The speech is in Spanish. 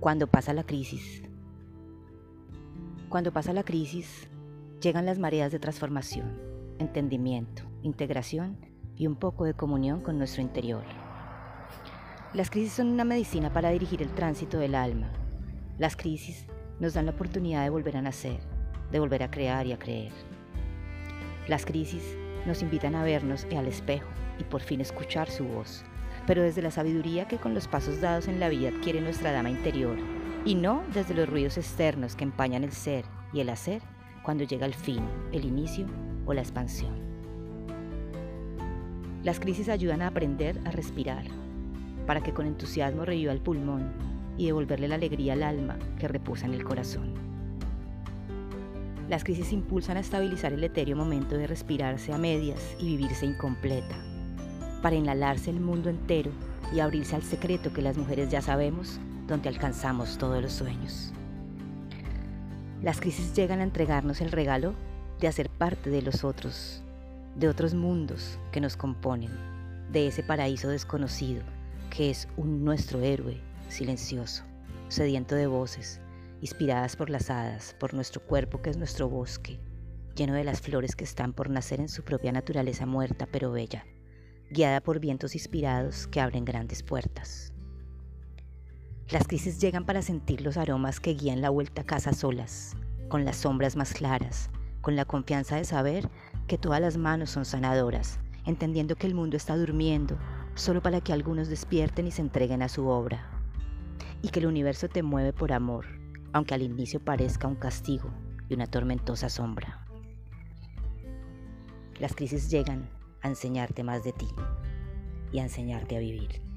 Cuando pasa la crisis. Cuando pasa la crisis, llegan las mareas de transformación, entendimiento, integración y un poco de comunión con nuestro interior. Las crisis son una medicina para dirigir el tránsito del alma. Las crisis nos dan la oportunidad de volver a nacer, de volver a crear y a creer. Las crisis nos invitan a vernos al espejo y por fin escuchar su voz, pero desde la sabiduría que con los pasos dados en la vida adquiere nuestra dama interior, y no desde los ruidos externos que empañan el ser y el hacer cuando llega el fin, el inicio o la expansión. Las crisis ayudan a aprender a respirar, para que con entusiasmo reviva el pulmón y devolverle la alegría al alma que reposa en el corazón. Las crisis impulsan a estabilizar el etéreo momento de respirarse a medias y vivirse incompleta, para inhalarse el mundo entero y abrirse al secreto que las mujeres ya sabemos, donde alcanzamos todos los sueños. Las crisis llegan a entregarnos el regalo de hacer parte de los otros, de otros mundos que nos componen, de ese paraíso desconocido que es un nuestro héroe silencioso, sediento de voces, inspiradas por las hadas, por nuestro cuerpo que es nuestro bosque, lleno de las flores que están por nacer en su propia naturaleza muerta pero bella, guiada por vientos inspirados que abren grandes puertas. Las crisis llegan para sentir los aromas que guían la vuelta a casa solas, con las sombras más claras, con la confianza de saber que todas las manos son sanadoras, entendiendo que el mundo está durmiendo solo para que algunos despierten y se entreguen a su obra. Y que el universo te mueve por amor, aunque al inicio parezca un castigo y una tormentosa sombra. Las crisis llegan a enseñarte más de ti y a enseñarte a vivir.